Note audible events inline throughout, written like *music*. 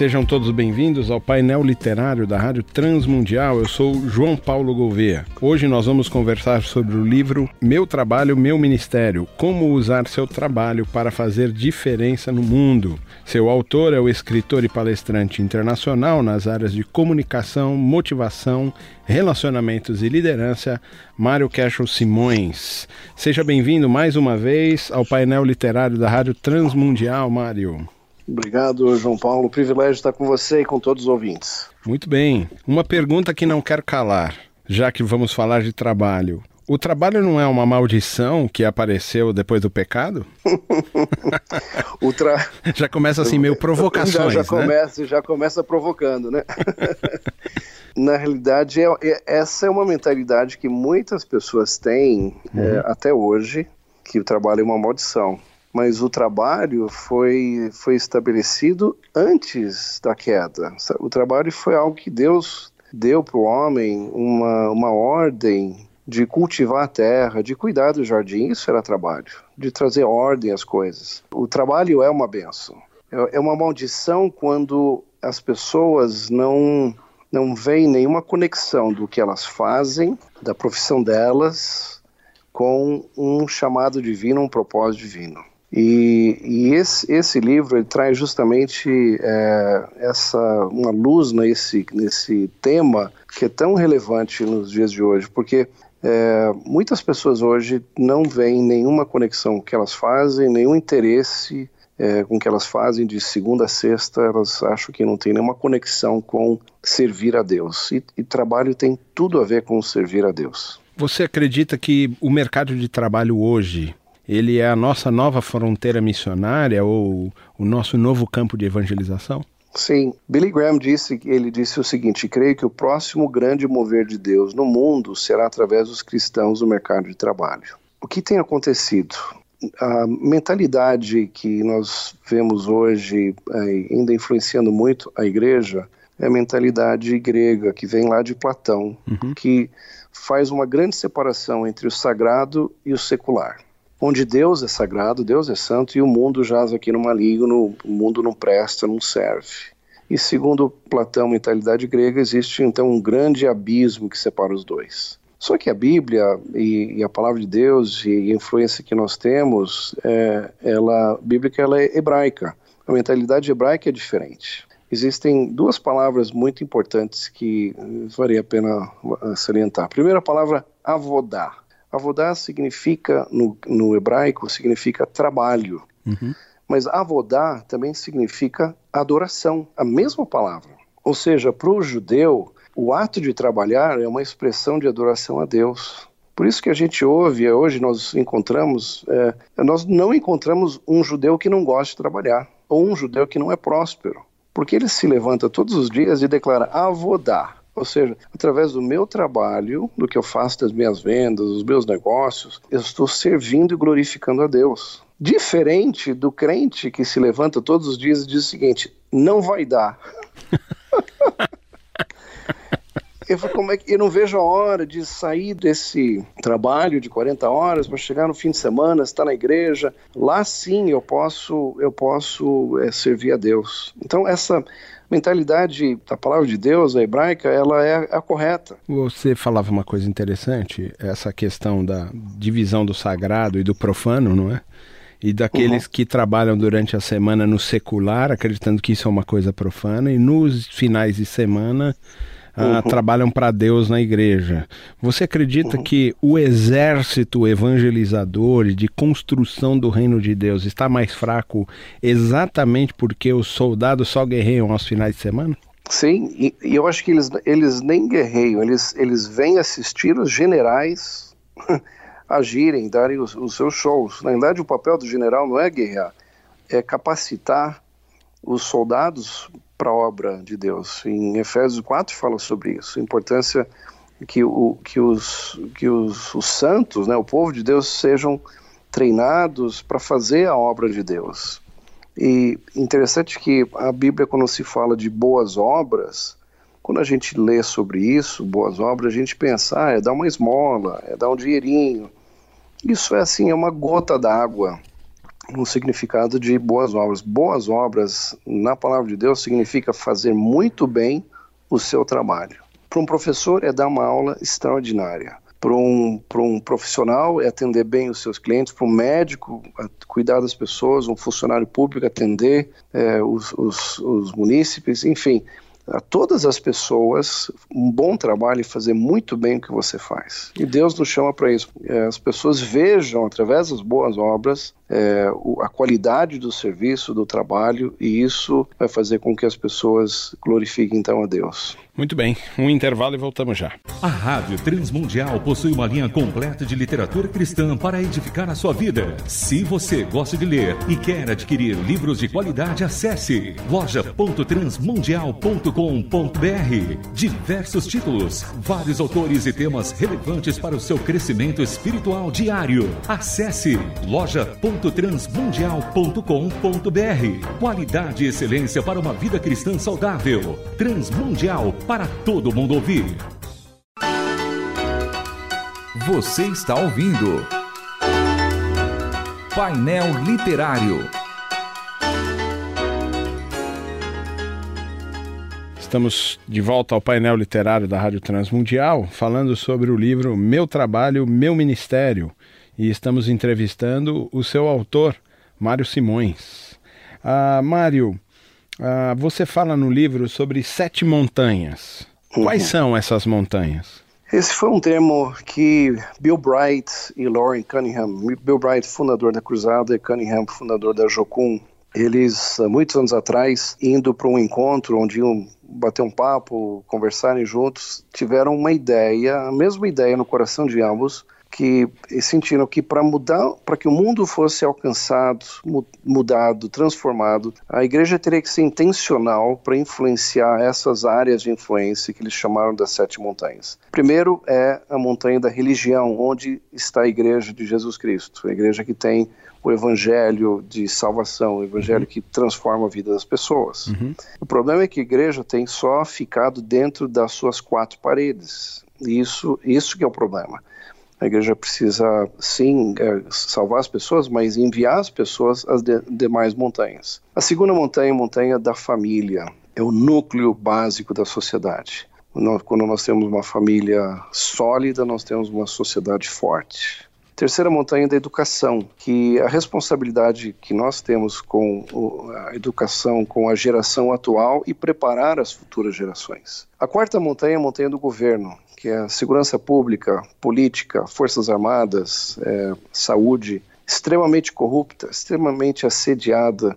Sejam todos bem-vindos ao painel literário da Rádio Transmundial. Eu sou João Paulo Gouveia. Hoje nós vamos conversar sobre o livro Meu Trabalho, Meu Ministério: Como usar seu trabalho para fazer diferença no mundo. Seu autor é o escritor e palestrante internacional nas áreas de comunicação, motivação, relacionamentos e liderança, Mário Cashel Simões. Seja bem-vindo mais uma vez ao painel literário da Rádio Transmundial, Mário. Obrigado, João Paulo. O privilégio estar com você e com todos os ouvintes. Muito bem. Uma pergunta que não quero calar, já que vamos falar de trabalho. O trabalho não é uma maldição que apareceu depois do pecado? *laughs* tra... *laughs* Já começa assim, meio *laughs* provocações, já, já né? Começa, já começa provocando, né? Na realidade, é, é, essa é uma mentalidade que muitas pessoas têm uhum. é, até hoje, que o trabalho é uma maldição mas o trabalho foi, foi estabelecido antes da queda. O trabalho foi algo que Deus deu para o homem, uma, uma ordem de cultivar a terra, de cuidar do jardim. Isso era trabalho, de trazer ordem às coisas. O trabalho é uma benção. É, é uma maldição quando as pessoas não não veem nenhuma conexão do que elas fazem, da profissão delas, com um chamado divino, um propósito divino. E, e esse, esse, livro traz justamente é, essa uma luz nesse, nesse tema que é tão relevante nos dias de hoje, porque é, muitas pessoas hoje não veem nenhuma conexão que elas fazem, nenhum interesse é, com que elas fazem de segunda a sexta, elas acham que não tem nenhuma conexão com servir a Deus. E, e trabalho tem tudo a ver com servir a Deus. Você acredita que o mercado de trabalho hoje ele é a nossa nova fronteira missionária ou o nosso novo campo de evangelização? Sim, Billy Graham disse, ele disse o seguinte: creio que o próximo grande mover de Deus no mundo será através dos cristãos no mercado de trabalho. O que tem acontecido? A mentalidade que nós vemos hoje, ainda influenciando muito a igreja, é a mentalidade grega que vem lá de Platão, uhum. que faz uma grande separação entre o sagrado e o secular onde Deus é sagrado, Deus é santo e o mundo jaz aqui no maligno, o mundo não presta, não serve. E segundo Platão, mentalidade grega, existe então um grande abismo que separa os dois. Só que a Bíblia e, e a palavra de Deus e a influência que nós temos, é, ela, bíblica ela é hebraica. A mentalidade hebraica é diferente. Existem duas palavras muito importantes que faria a pena salientar. A primeira palavra, avodá. Avodá significa, no, no hebraico, significa trabalho. Uhum. Mas avodá também significa adoração, a mesma palavra. Ou seja, para o judeu, o ato de trabalhar é uma expressão de adoração a Deus. Por isso que a gente ouve, hoje nós encontramos, é, nós não encontramos um judeu que não gosta de trabalhar, ou um judeu que não é próspero. Porque ele se levanta todos os dias e declara avodá, ou seja, através do meu trabalho, do que eu faço das minhas vendas, dos meus negócios, eu estou servindo e glorificando a Deus. Diferente do crente que se levanta todos os dias e diz o seguinte: não vai dar. *laughs* eu, como é que, eu não vejo a hora de sair desse trabalho de 40 horas para chegar no fim de semana, estar na igreja. Lá sim eu posso, eu posso é, servir a Deus. Então, essa mentalidade da palavra de Deus, a hebraica, ela é a correta. Você falava uma coisa interessante, essa questão da divisão do sagrado e do profano, não é? E daqueles uhum. que trabalham durante a semana no secular, acreditando que isso é uma coisa profana, e nos finais de semana ah, uhum. trabalham para Deus na igreja. Você acredita uhum. que o exército evangelizador e de construção do reino de Deus está mais fraco exatamente porque os soldados só guerreiam aos finais de semana? Sim, e, e eu acho que eles, eles nem guerreiam, eles, eles vêm assistir os generais *laughs* agirem, darem os, os seus shows. Na verdade, o papel do general não é guerrear, é capacitar os soldados para a obra de Deus. Em Efésios 4 fala sobre isso, a importância que, o, que, os, que os, os santos, né, o povo de Deus, sejam treinados para fazer a obra de Deus. E interessante que a Bíblia, quando se fala de boas obras, quando a gente lê sobre isso, boas obras, a gente pensa, ah, é dar uma esmola, é dar um dinheirinho. Isso é assim, é uma gota d'água no significado de boas obras. Boas obras, na palavra de Deus, significa fazer muito bem o seu trabalho. Para um professor é dar uma aula extraordinária. Para um, para um profissional é atender bem os seus clientes, para um médico cuidar das pessoas, um funcionário público atender é, os, os, os munícipes, enfim, a todas as pessoas um bom trabalho e fazer muito bem o que você faz. E Deus nos chama para isso. É, as pessoas vejam através das boas obras é, a qualidade do serviço, do trabalho, e isso vai fazer com que as pessoas glorifiquem então a Deus. Muito bem, um intervalo e voltamos já. A Rádio Transmundial possui uma linha completa de literatura cristã para edificar a sua vida. Se você gosta de ler e quer adquirir livros de qualidade, acesse loja.transmundial.com.br. Diversos títulos, vários autores e temas relevantes para o seu crescimento espiritual diário. Acesse loja.transmundial.com.br. Qualidade e excelência para uma vida cristã saudável. Transmundial para todo mundo ouvir. Você está ouvindo Painel Literário. Estamos de volta ao painel literário da Rádio Transmundial, falando sobre o livro Meu Trabalho, Meu Ministério. E estamos entrevistando o seu autor, Mário Simões. Ah, Mário, ah, você fala no livro sobre sete montanhas. Quais uhum. são essas montanhas? Esse foi um termo que Bill Bright e Lauren Cunningham, Bill Bright, fundador da Cruzada, e Cunningham, fundador da Jocum, eles, muitos anos atrás, indo para um encontro onde iam bater um papo, conversarem juntos, tiveram uma ideia, a mesma ideia no coração de ambos, que sentiram que para mudar, para que o mundo fosse alcançado, mudado, transformado, a igreja teria que ser intencional para influenciar essas áreas de influência que eles chamaram das sete montanhas. Primeiro é a montanha da religião, onde está a igreja de Jesus Cristo, a igreja que tem o evangelho de salvação, o evangelho uhum. que transforma a vida das pessoas. Uhum. O problema é que a igreja tem só ficado dentro das suas quatro paredes. Isso, isso que é o problema. A igreja precisa, sim, é, salvar as pessoas, mas enviar as pessoas às de, demais montanhas. A segunda montanha é a montanha da família. É o núcleo básico da sociedade. Quando nós temos uma família sólida, nós temos uma sociedade forte. Terceira montanha é da educação, que a responsabilidade que nós temos com a educação, com a geração atual e preparar as futuras gerações. A quarta montanha é a montanha do governo, que é segurança pública, política, forças armadas, é, saúde, extremamente corrupta, extremamente assediada.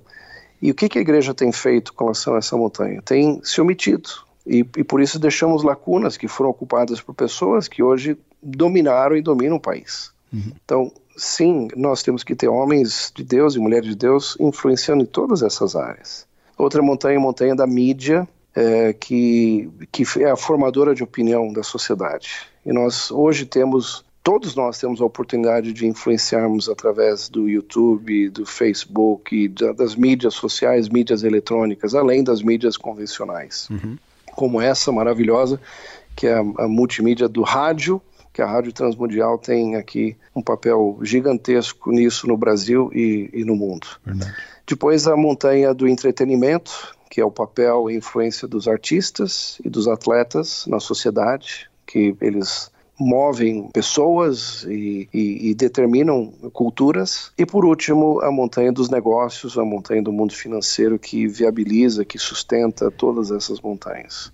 E o que, que a igreja tem feito com relação a essa montanha? Tem se omitido. E, e por isso deixamos lacunas que foram ocupadas por pessoas que hoje dominaram e dominam o país. Uhum. Então, sim, nós temos que ter homens de Deus e mulheres de Deus influenciando em todas essas áreas. Outra montanha é a montanha da mídia, é, que, que é a formadora de opinião da sociedade. E nós hoje temos, todos nós temos a oportunidade de influenciarmos através do YouTube, do Facebook, e das mídias sociais, mídias eletrônicas, além das mídias convencionais. Uhum. Como essa maravilhosa, que é a, a multimídia do rádio, que a Rádio Transmundial tem aqui um papel gigantesco nisso no Brasil e, e no mundo. Verdade. Depois a montanha do entretenimento, que é o papel e influência dos artistas e dos atletas na sociedade, que eles movem pessoas e, e, e, determinam culturas. E por último, a montanha dos negócios, a montanha do mundo financeiro que viabiliza, que sustenta todas essas montanhas.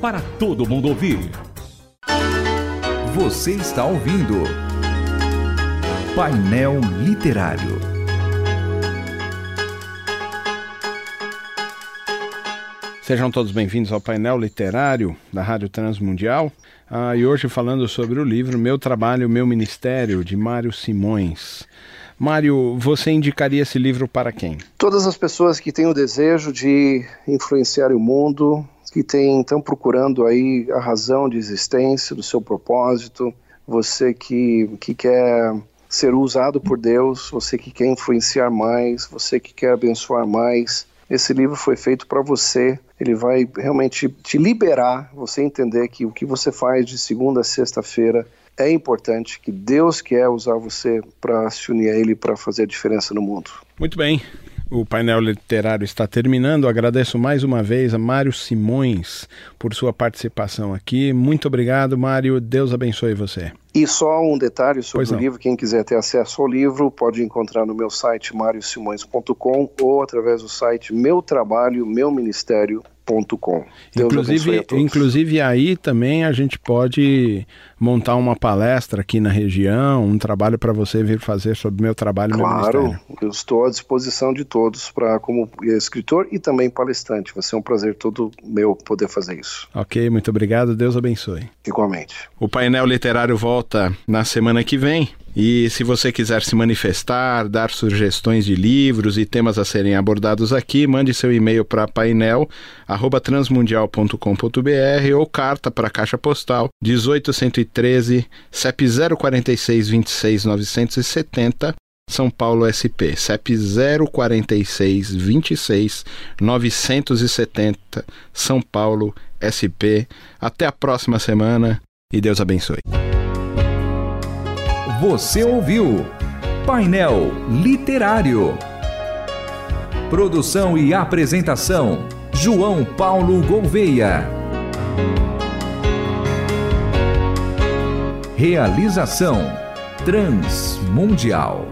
para todo mundo ouvir. Você está ouvindo Painel Literário. Sejam todos bem-vindos ao painel literário da Rádio Transmundial. Ah, e hoje falando sobre o livro Meu Trabalho, Meu Ministério, de Mário Simões. Mário, você indicaria esse livro para quem? Todas as pessoas que têm o desejo de influenciar o mundo, que têm, estão procurando aí a razão de existência do seu propósito, você que, que quer ser usado por Deus, você que quer influenciar mais, você que quer abençoar mais. Esse livro foi feito para você. Ele vai realmente te liberar, você entender que o que você faz de segunda a sexta-feira é importante, que Deus quer usar você para se unir a Ele para fazer a diferença no mundo. Muito bem. O painel literário está terminando. Agradeço mais uma vez a Mário Simões por sua participação aqui. Muito obrigado, Mário. Deus abençoe você. E só um detalhe sobre o livro: quem quiser ter acesso ao livro pode encontrar no meu site mariosimões.com ou através do site Meu Trabalho, Meu Ministério Inclusive, inclusive aí também a gente pode montar uma palestra aqui na região, um trabalho para você vir fazer sobre meu trabalho claro, meu eu estou à disposição de todos para como escritor e também palestrante. Vai ser um prazer todo meu poder fazer isso. Ok, muito obrigado. Deus abençoe. Igualmente. O painel literário volta na semana que vem. E se você quiser se manifestar, dar sugestões de livros e temas a serem abordados aqui, mande seu e-mail para painel@transmundial.com.br ou carta para a Caixa Postal 18113 CEP 046 26 970 são Paulo SP, CEP 046 26 970, São Paulo SP. Até a próxima semana e Deus abençoe. Você ouviu Painel Literário. Produção e apresentação: João Paulo Gouveia. Realização: Transmundial.